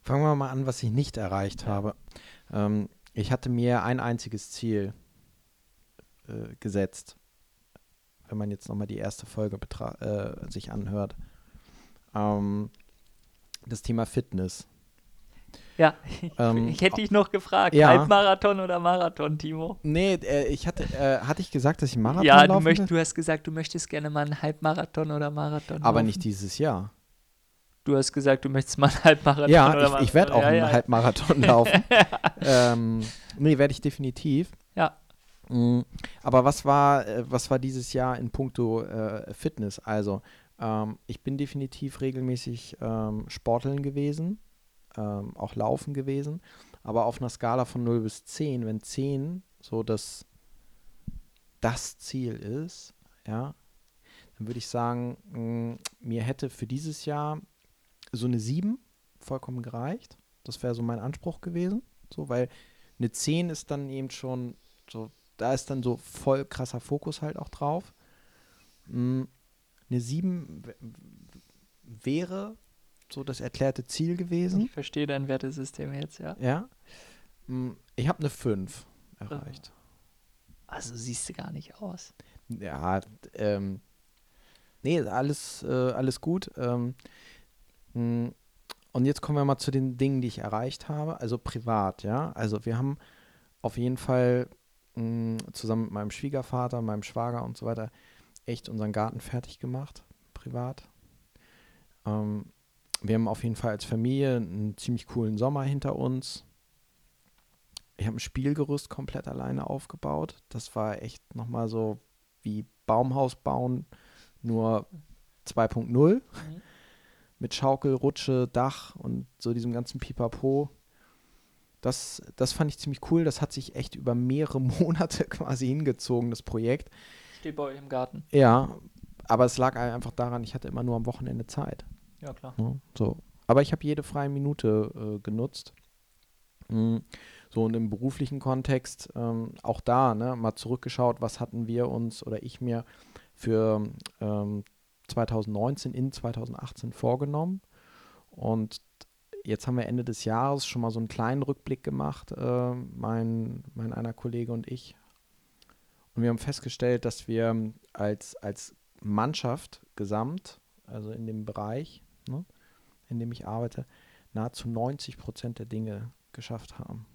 Fangen wir mal an, was ich nicht erreicht habe. Ähm, ich hatte mir ein einziges Ziel äh, gesetzt. Wenn man jetzt nochmal die erste Folge äh, sich anhört. Ähm, das Thema Fitness. Ja, Ähm, ich hätte dich noch gefragt, ja. Halbmarathon oder Marathon, Timo? Nee, äh, ich hatte, äh, hatte ich gesagt, dass ich Marathon ja, du, laufen möcht, will? du hast gesagt, du möchtest gerne mal einen Halbmarathon oder Marathon Aber laufen. nicht dieses Jahr. Du hast gesagt, du möchtest mal einen Halbmarathon oder Ja, Marathon. ich, ich werde auch ja, einen ja. Halbmarathon laufen. ähm, nee, werde ich definitiv. Ja. Mm, Aber was war, äh, was war dieses Jahr in puncto äh, Fitness? Also, ähm, ich bin definitiv regelmäßig ähm, Sporteln gewesen, ähm, auch Laufen gewesen, aber auf einer Skala von 0 bis 10, wenn 10 so das, das Ziel ist, ja, dann würde ich sagen, mh, mir hätte für dieses Jahr so eine 7 vollkommen gereicht. Das wäre so mein Anspruch gewesen. So, weil eine 10 ist dann eben schon so, da ist dann so voll krasser Fokus halt auch drauf. Mm, Eine 7 w- w- wäre so das erklärte Ziel gewesen. Ich verstehe dein Wertesystem jetzt, ja. Ja. Mm, Ich habe eine 5 erreicht. Also siehst du gar nicht aus. Ja, ähm, nee, alles, äh, alles gut. Ähm, mh, und jetzt kommen wir mal zu den Dingen, die ich erreicht habe, also privat, ja. Also wir haben auf jeden Fall mh, zusammen mit meinem Schwiegervater, meinem Schwager und so weiter echt unseren Garten fertig gemacht, privat. Ähm, wir haben auf jeden Fall als Familie einen ziemlich coolen Sommer hinter uns. Ich habe ein Spielgerüst komplett alleine aufgebaut. Das war echt nochmal so wie Baumhaus bauen, nur 2.0 Mhm. mit Schaukel, Rutsche, Dach und so diesem ganzen Pipapo. Das, das fand ich ziemlich cool. Das hat sich echt über mehrere Monate quasi hingezogen, das Projekt. Steht bei euch im Garten. Ja, aber es lag einfach daran, ich hatte immer nur am Wochenende Zeit. Ja, klar. Ne? So. Aber ich habe jede freie Minute äh, genutzt. Mm, So und im beruflichen Kontext ähm, auch da, ne, mal zurückgeschaut, was hatten wir uns oder ich mir für ähm, 2019 in 2018 vorgenommen. Und jetzt haben wir Ende des Jahres schon mal so einen kleinen Rückblick gemacht, äh, mein, mein einer Kollege und ich. Und wir haben festgestellt, dass wir als, als Mannschaft gesamt, also in dem Bereich, ne, in dem ich arbeite, nahezu 90 Prozent der Dinge geschafft haben.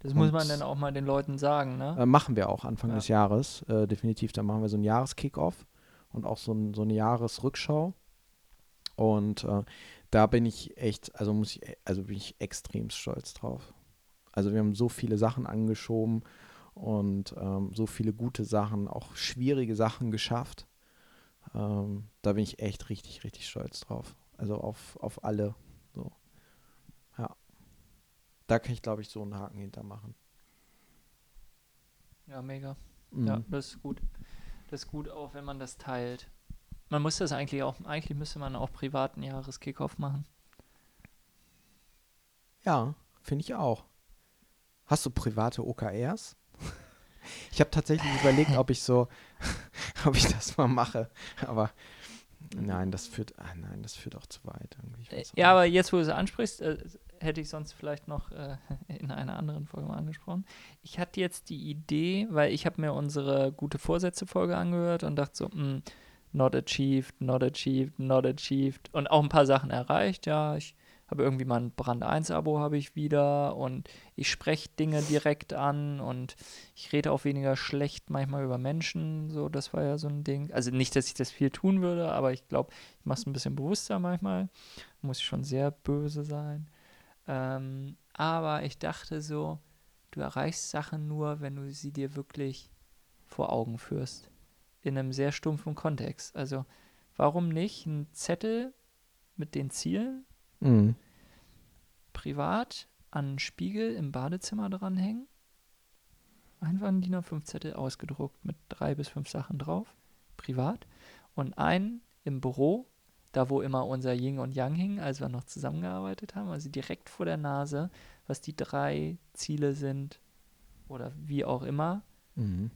Das muss Und- man dann auch mal den Leuten sagen, ne? Äh, machen wir auch Anfang Ja. des Jahres, äh, definitiv. Da machen wir so einen Jahreskick-Off und auch so, ein, so eine Jahresrückschau. Und äh, da bin ich echt, also muss ich, also bin ich extrem stolz drauf. Also wir haben so viele Sachen angeschoben und ähm, so viele gute Sachen, auch schwierige Sachen geschafft. Ähm, da bin ich echt richtig, richtig stolz drauf. Also auf, auf alle. So. Ja. Da kann ich, glaube ich, so einen Haken hintermachen. Ja, mega. Mhm. Ja, das ist gut. Das ist gut auch, wenn man das teilt. Man muss das eigentlich auch, eigentlich müsste man auch privaten Jahreskickoff machen. Ja, finde ich auch. Hast du private OKRs? Ich habe tatsächlich überlegt, ob ich so, ob ich das mal mache. Aber Nein, das führt, ah, nein, das führt auch zu weit. Äh, Ja, aber jetzt, wo du es ansprichst, äh, hätte ich sonst vielleicht noch äh, in einer anderen Folge mal angesprochen. Ich hatte jetzt die Idee, weil ich habe mir unsere gute Vorsätze-Folge angehört und dachte so, mh, not achieved, not achieved, not achieved und auch ein paar Sachen erreicht. Ja, ich habe irgendwie mal ein Brand 1-Abo habe ich wieder und ich spreche Dinge direkt an und ich rede auch weniger schlecht manchmal über Menschen. So, das war ja so ein Ding. Also nicht, dass ich das viel tun würde, aber ich glaube, ich mache es ein bisschen bewusster manchmal. Muss ich schon sehr böse sein. Ähm, aber ich dachte so, du erreichst Sachen nur, wenn du sie dir wirklich vor Augen führst. In einem sehr stumpfen Kontext. Also, warum nicht einen Zettel mit den Zielen Mhm. privat an einen Spiegel im Badezimmer dranhängen? Einfach einen DIN A5-Zettel ausgedruckt mit drei bis fünf Sachen drauf, privat. Und einen im Büro, da wo immer unser Yin und Yang hing, als wir noch zusammengearbeitet haben, also direkt vor der Nase, was die drei Ziele sind oder wie auch immer, Mhm.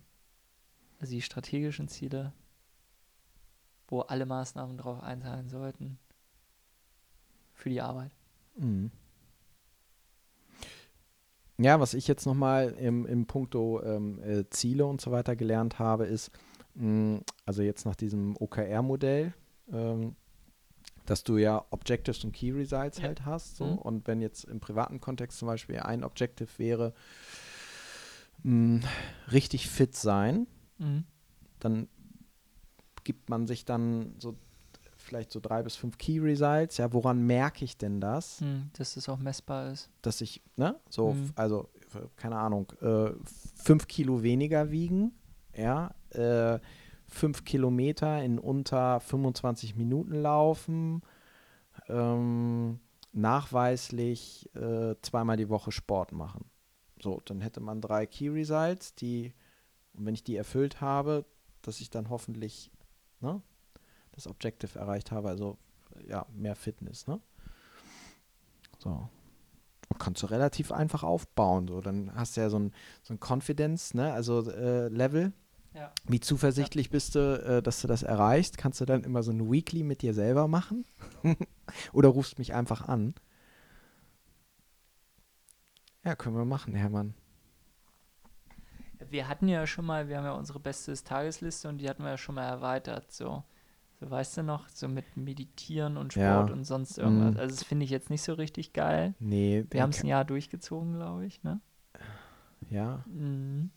also die strategischen Ziele, wo alle Maßnahmen drauf einzahlen sollten für die Arbeit. Mhm. Ja, was ich jetzt nochmal im, im Punkto ähm, äh, Ziele und so weiter gelernt habe, ist, mh, also jetzt nach diesem OKR-Modell, ähm, dass du ja Objectives und Key Results Ja. halt hast. So. Mhm. Und wenn jetzt im privaten Kontext zum Beispiel ein Objective wäre, mh, richtig fit sein, Mhm. dann gibt man sich dann so vielleicht so drei bis fünf Key Results. Ja, woran merke ich denn das? Hm, dass das auch messbar ist. dass ich, ne, so, f- also, keine Ahnung, äh, fünf Kilo weniger wiegen, ja, äh, fünf Kilometer in unter 25 Minuten laufen, ähm, nachweislich äh, zweimal die Woche Sport machen. So, dann hätte man drei Key Results, die, und wenn ich die erfüllt habe, dass ich dann hoffentlich, ne, das Objective erreicht habe, also, ja, mehr Fitness, ne? So kannst du relativ einfach aufbauen. So. Dann hast du ja so ein, so ein Confidence, ne? also äh, Level. Ja. Wie zuversichtlich bist du, äh, dass du das erreichst? Kannst du dann immer so ein Weekly mit dir selber machen? Oder rufst mich einfach an? Ja, können wir machen, Hermann. Wir hatten ja schon mal, wir haben ja unsere beste Tagesliste und die hatten wir ja schon mal erweitert. So, so weißt du noch, so mit Meditieren und Ja. Sport und sonst irgendwas. Mhm. Also, das finde ich jetzt nicht so richtig geil. Nee, Wir haben es ein Jahr durchgezogen, glaube ich. Ne? ja, Mhm.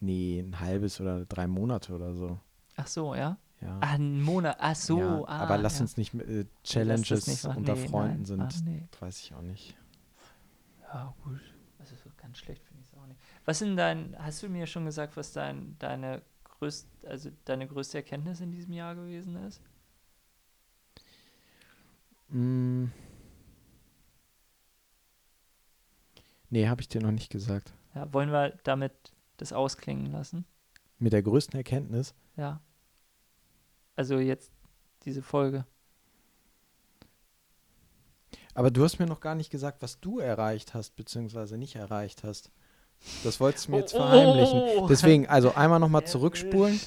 nee, ein halbes oder drei Monate oder so. Ach so, ja? Ja. Ah, ein Monat. Ach so. ja. ah, aber lass ja. uns nicht äh, Challenges nicht unter Nee, Freunden nein. sind. Ah, nee. Weiß ich auch nicht. Ja, gut. Also so ganz schlecht finde ich es auch nicht. Was sind dein, hast du mir schon gesagt, was dein, deine größt, also deine größte Erkenntnis in diesem Jahr gewesen ist? Mm. Nee, habe ich dir noch nicht gesagt. Ja, wollen wir damit das ausklingen lassen? Mit der größten Erkenntnis. Ja. Also jetzt diese Folge. Aber du hast mir noch gar nicht gesagt, was du erreicht hast, beziehungsweise nicht erreicht hast. Das wolltest du mir jetzt Oh, oh, verheimlichen. oh. Deswegen, also einmal nochmal zurückspulen.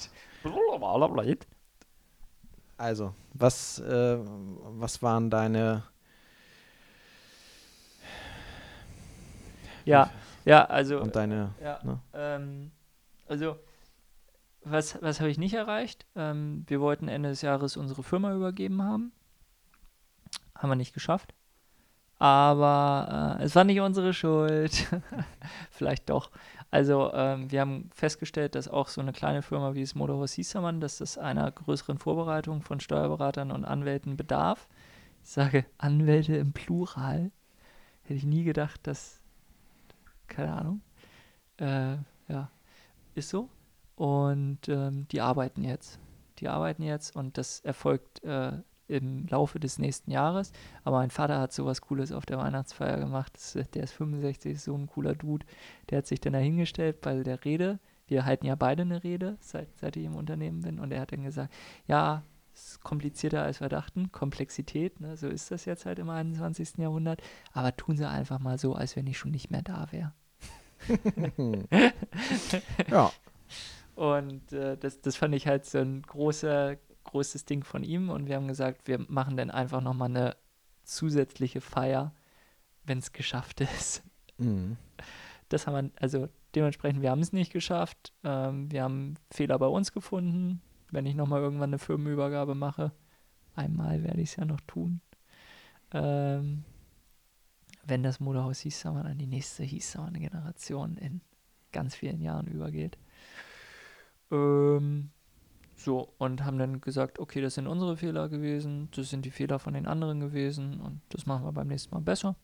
Also, was, äh, was waren deine. Ja, ja, also Und deine. Ja, Ne? ähm, also was, was habe ich nicht erreicht? Ähm, wir wollten Ende des Jahres unsere Firma übergeben haben. Haben wir nicht geschafft. Aber äh, es war nicht unsere Schuld. Vielleicht doch. Also ähm, wir haben festgestellt, dass auch so eine kleine Firma wie das Motorhaus Hiesermann, dass das einer größeren Vorbereitung von Steuerberatern und Anwälten bedarf. Ich sage Anwälte im Plural. Hätte ich nie gedacht, dass, keine Ahnung, äh, ja, ist so. Und ähm, die arbeiten jetzt. Die arbeiten jetzt und das erfolgt äh, im Laufe des nächsten Jahres. Aber mein Vater hat sowas Cooles auf der Weihnachtsfeier gemacht. Das, ist- der ist 65, ist so ein cooler Dude. Der hat sich dann dahingestellt bei der Rede. Wir halten ja beide eine Rede, seit, seit ich im Unternehmen bin. Und er hat dann gesagt, ja, es ist komplizierter als wir dachten. Komplexität, ne? so ist das jetzt halt im 21. Jahrhundert. Aber tun sie einfach mal so, als wenn ich schon nicht mehr da wäre. ja, Und äh, das, das fand ich halt so ein großer, großes Ding von ihm und wir haben gesagt, wir machen dann einfach nochmal eine zusätzliche Feier, wenn es geschafft ist. Mhm. Das haben wir, also dementsprechend, wir haben es nicht geschafft. Ähm, wir haben Fehler bei uns gefunden. Wenn ich nochmal irgendwann eine Firmenübergabe mache, einmal werde ich es ja noch tun. Ähm, wenn das Modehaus Hießammer an die nächste Hießammer Generation in ganz vielen Jahren übergeht. Ähm, so, und haben dann gesagt, okay, das sind unsere Fehler gewesen, das sind die Fehler von den anderen gewesen und das machen wir beim nächsten Mal besser.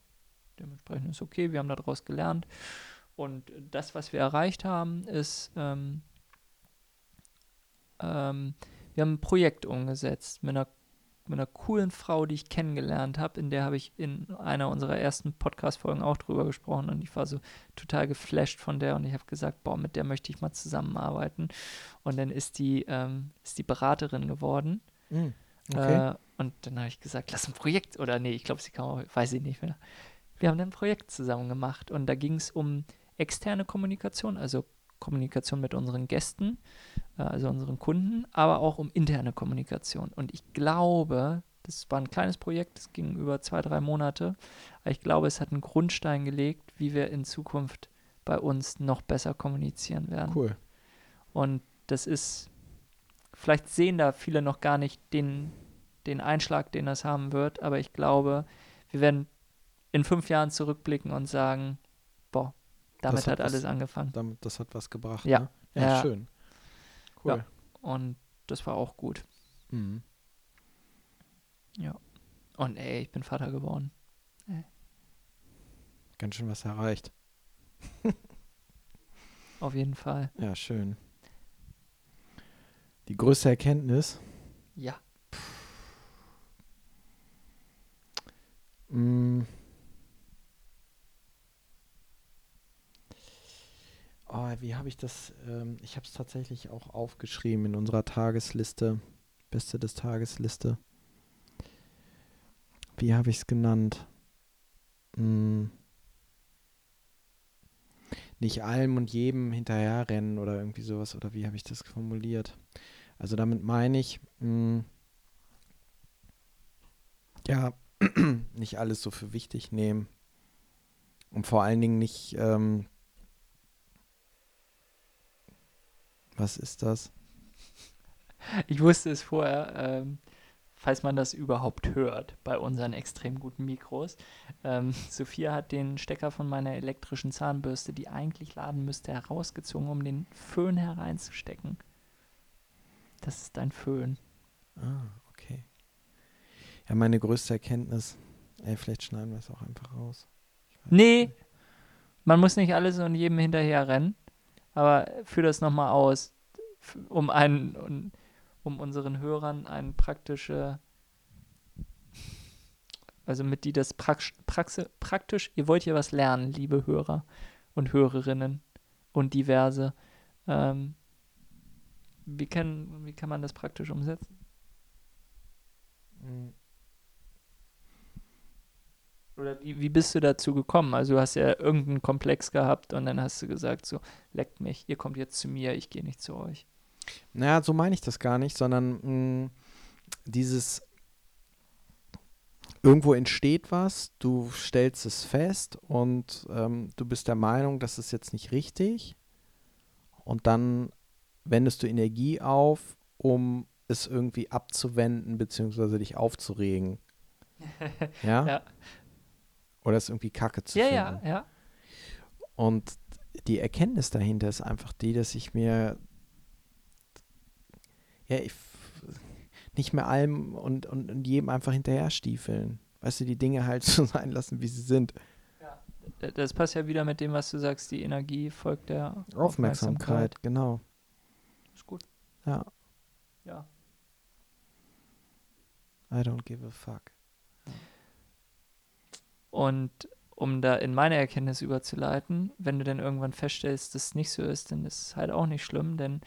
Dementsprechend ist okay, wir haben daraus gelernt. Und das, was wir erreicht haben, ist, ähm, ähm, wir haben ein Projekt umgesetzt mit einer mit einer coolen Frau, die ich kennengelernt habe. In der habe ich in einer unserer ersten Podcast-Folgen auch drüber gesprochen und ich war so total geflasht von der und ich habe gesagt, boah, mit der möchte ich mal zusammenarbeiten. Und dann ist die, ähm, ist die Beraterin geworden. Mhm. Okay. Äh, und dann habe ich gesagt, lass ein Projekt, oder nee, ich glaube, sie kam auch, weiß ich nicht mehr. Wir haben dann ein Projekt zusammen gemacht und da ging es um externe Kommunikation, also Kommunikation mit unseren Gästen, also unseren Kunden, aber auch um interne Kommunikation. Und ich glaube, das war ein kleines Projekt, das ging über zwei, drei Monate, aber ich glaube, es hat einen Grundstein gelegt, wie wir in Zukunft bei uns noch besser kommunizieren werden. Cool. Und das ist, vielleicht sehen da viele noch gar nicht den, den Einschlag, den das haben wird, aber ich glaube, wir werden in fünf Jahren zurückblicken und sagen, boah, damit Das hat hat, was- alles angefangen. Damit, das hat was gebracht. Ja. Ne? Ja, Ja. schön. Cool. Und das war auch gut. Mhm. Und ey, ich bin Vater geworden. Ganz schön was erreicht. Auf jeden Fall. Ja, schön. Die größte Erkenntnis. Ja. Mm. Oh, wie habe ich das? Ähm, ich habe es tatsächlich auch aufgeschrieben in unserer Tagesliste. Beste des Tagesliste. Wie habe ich es genannt? Mm. Nicht allem und jedem hinterherrennen oder irgendwie sowas. Oder wie habe ich das formuliert? Also damit meine ich, mm, ja, nicht alles so für wichtig nehmen. Und vor allen Dingen nicht, ähm, was ist das? Ich wusste es vorher, ähm, falls man das überhaupt hört bei unseren extrem guten Mikros. Ähm, Sophia hat den Stecker von meiner elektrischen Zahnbürste, die eigentlich laden müsste, herausgezogen, um den Föhn hereinzustecken. Das ist ein Föhn. Ah, okay. Ja, meine größte Erkenntnis, ey, vielleicht schneiden wir es auch einfach raus. Nee, nicht. man muss nicht alles und jedem hinterher rennen, aber führ das nochmal aus, um einen, um, unseren Hörern eine praktische, also mit die das prax, praxe, praktisch, ihr wollt hier was lernen, liebe Hörer und Hörerinnen und diverse. Ähm, wie, kann, wie kann man das praktisch umsetzen? Mm, Oder wie, wie bist du dazu gekommen? Also du hast ja irgendeinen Komplex gehabt und dann hast du gesagt, so, leckt mich, ihr kommt jetzt zu mir, ich gehe nicht zu euch. Naja, so meine ich das gar nicht, sondern mh, dieses irgendwo entsteht was, du stellst es fest und ähm, du bist der Meinung, das ist jetzt nicht richtig. Und dann wendest du Energie auf, um es irgendwie abzuwenden, beziehungsweise dich aufzuregen. Ja? Ja. Oder es irgendwie kacke zu Ja, finden. ja, ja. Und die Erkenntnis dahinter ist einfach die, dass ich mir ja, ich, nicht mehr allem und, und, und jedem einfach hinterher stiefeln. Weißt du, die Dinge halt so sein lassen, wie sie sind. D- Das passt ja wieder mit dem, was du sagst, die Energie folgt der Aufmerksamkeit, genau. Ist gut. Ja, Ja. I don't give a fuck. Und um da in meine Erkenntnis überzuleiten, wenn du dann irgendwann feststellst, dass es nicht so ist, dann ist es halt auch nicht schlimm, denn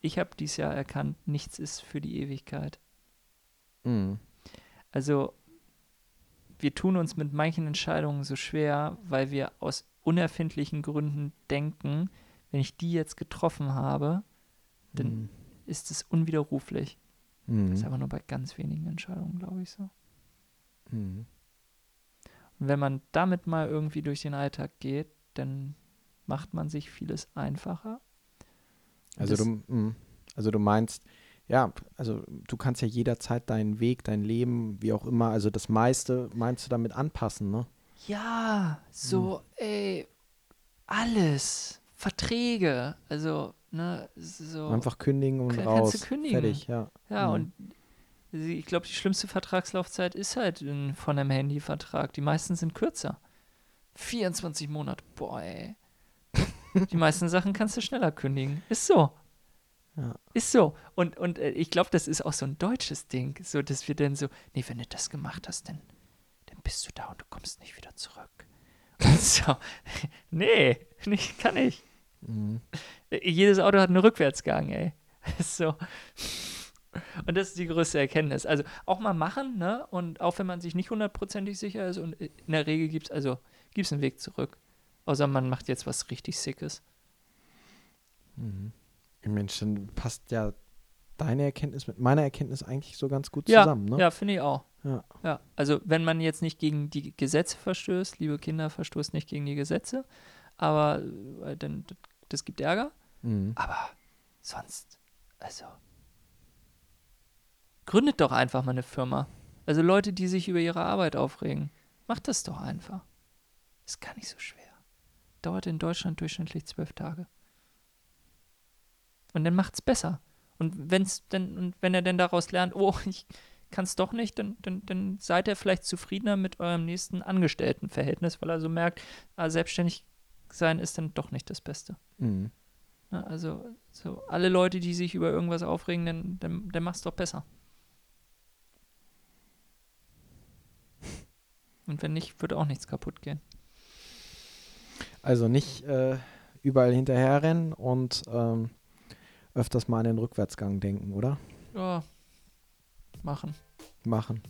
ich habe dieses Jahr erkannt, nichts ist für die Ewigkeit. Mm. Also wir tun uns mit manchen Entscheidungen so schwer, weil wir aus unerfindlichen Gründen denken, wenn ich die jetzt getroffen habe, Dann- Mm. ist es unwiderruflich. Das Mhm. ist aber nur bei ganz wenigen Entscheidungen, glaube ich, so. Mhm. Und wenn man damit mal irgendwie durch den Alltag geht, dann macht man sich vieles einfacher. Also Das- du, mh. also du meinst, ja, also du kannst ja jederzeit deinen Weg, dein Leben, wie auch immer, also das meiste meinst du damit anpassen, ne? Ja, so, ey, alles. Verträge, also, ne, so. Einfach kündigen und Kann- raus. kannst du kündigen. Fertig, ja. Ja, Mhm. und ich glaube, die schlimmste Vertragslaufzeit ist halt in, von einem Handyvertrag. Die meisten sind kürzer. 24 Monate, boah, ey. die meisten Sachen kannst du schneller kündigen. Ist so. Ja. Ist so. Und, und äh, ich glaube, das ist auch so ein deutsches Ding, so dass wir dann so, nee, wenn du das gemacht hast, dann, dann bist du da und du kommst nicht wieder zurück. Und so, nee, nicht, kann ich. Mhm. Jedes Auto hat einen Rückwärtsgang, ey. Ist so. Und das ist die größte Erkenntnis. Also auch mal machen, ne? Und auch wenn man sich nicht hundertprozentig sicher ist und in der Regel gibt es also gibt's einen Weg zurück. Außer man macht jetzt was richtig Sickes. Mhm. Mensch, dann passt ja deine Erkenntnis mit meiner Erkenntnis eigentlich so ganz gut Ja, zusammen, ne? ja, finde ich auch. Ja. Ja, also wenn man jetzt nicht gegen die Gesetze verstößt, liebe Kinder, verstoßt nicht gegen die Gesetze, aber äh, dann, das gibt Ärger. Mhm. Aber sonst, also, gründet doch einfach mal eine Firma. Also Leute, die sich über ihre Arbeit aufregen, macht das doch einfach. Ist gar nicht so schwer. Dauert in Deutschland durchschnittlich zwölf Tage. Und dann macht's besser. Und wenn's denn, und wenn er denn daraus lernt, oh, ich kann es doch nicht, dann, dann, dann seid ihr vielleicht zufriedener mit eurem nächsten Angestelltenverhältnis, weil er so merkt, ah, selbstständig sein ist dann doch nicht das Beste. Mhm. Ne, also, so alle Leute, die sich über irgendwas aufregen, dann, dann, dann mach's doch besser. Und wenn nicht, wird auch nichts kaputt gehen. Also nicht äh, überall hinterherrennen und ähm, öfters mal an den Rückwärtsgang denken, oder? Ja, machen. Machen.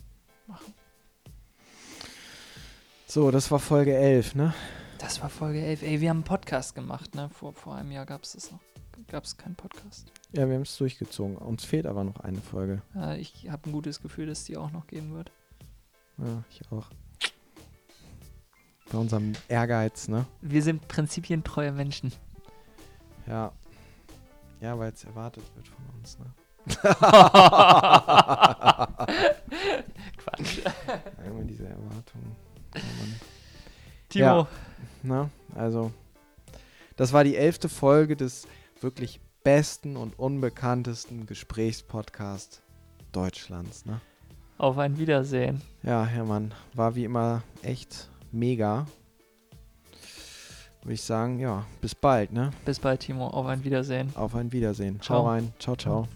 Machen. So, das war Folge 11, ne? Das war Folge 11. Ey, wir haben einen Podcast gemacht, ne? Vor, vor einem Jahr gab es das noch. Gab es keinen Podcast. Ja, wir haben es durchgezogen. Uns fehlt aber noch eine Folge. Äh, ich habe ein gutes Gefühl, dass die auch noch geben wird. Ja, ich auch. Bei unserem Ehrgeiz, ne? Wir sind prinzipientreue Menschen. Ja. Ja, weil es erwartet wird von uns, ne? Quatsch. Immer diese Erwartungen. Mann. Timo, Ja. Na, also, das war die elfte Folge des wirklich besten und unbekanntesten Gesprächspodcasts Deutschlands, ne? auf ein Wiedersehen. Ja, Hermann, war wie immer echt mega. Würde ich sagen, ja, bis bald, ne? Bis bald, Timo. Auf ein Wiedersehen. Auf ein Wiedersehen. Ciao. Hau rein. Ciao, ciao.